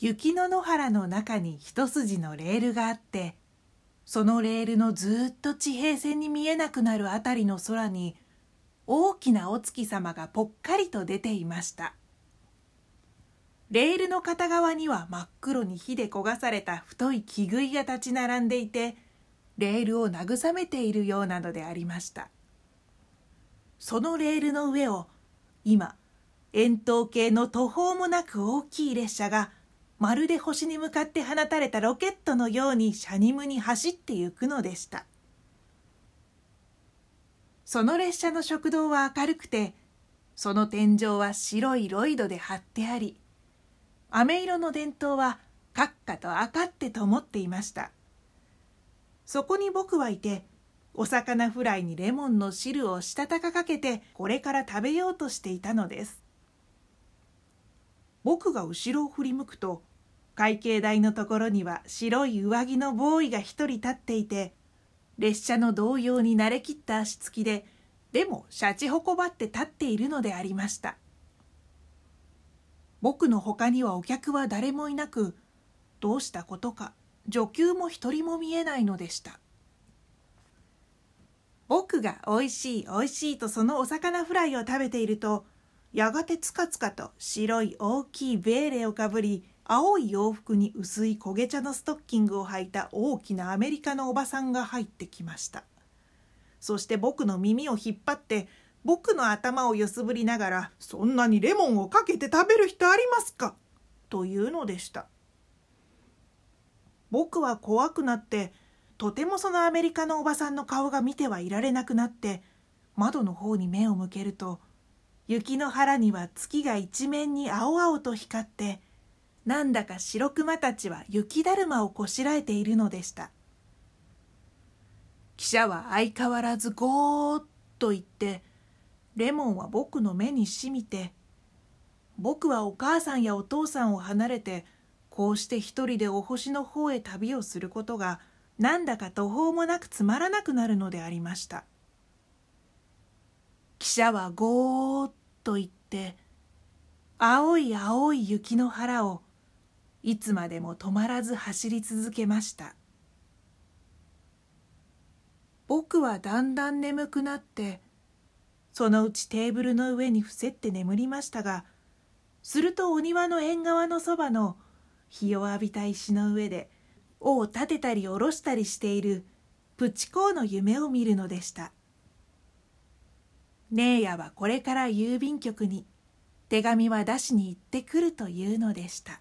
雪の野原の中に一筋のレールがあってそのレールのずっと地平線に見えなくなるあたりの空に大きなお月様がぽっかりと出ていました。レールの片側には真っ黒に火で焦がされた太い木杭が立ち並んでいてレールを慰めているようなのでありました。そのレールの上を今円筒形の途方もなく大きい列車がまるで星に向かって放たれたロケットのようにシャニムに走ってゆくのでした。その列車の食堂は明るくてその天井は白いロイドで張ってあり飴色の電灯はカッカと赤ってと思っていました。そこに僕はいてお魚フライにレモンの汁をしたたかかけてこれから食べようとしていたのです。僕が後ろを振り向くと会計台のところには白い上着のボーイが一人立っていて列車の動揺に慣れきった足つきででもシャチホコばって立っているのでありました。僕のほかにはお客は誰もいなくどうしたことか女給も一人も見えないのでした。僕がおいしいおいしいとそのお魚フライを食べているとやがてつかつかと白い大きいベーレをかぶり青い洋服に薄い焦げ茶のストッキングを履いた大きなアメリカのおばさんが入ってきましたそして僕の耳を引っ張って僕の頭を揺すぶりながら「そんなにレモンをかけて食べる人ありますか?」というのでした僕は怖くなってとてもそのアメリカのおばさんの顔が見てはいられなくなって窓の方に目を向けると雪の腹には月が一面に青々と光ってなんだか白熊たちは雪だるまをこしらえているのでした。記者は相変わらずゴーッと言ってレモンは僕の目にしみて僕はお母さんやお父さんを離れてこうして一人でお星の方へ旅をすることがなんだか途方もなくつまらなくなるのでありました。記者はゴーッと言って青い青い雪の腹をいつまでも止まらず走り続けました。僕はだんだん眠くなってそのうちテーブルの上に伏せって眠りましたがするとお庭の縁側のそばの日を浴びた石の上で尾を立てたり下ろしたりしているプチコーの夢を見るのでした。姉やはこれから郵便局に手紙は出しに行ってくるというのでした。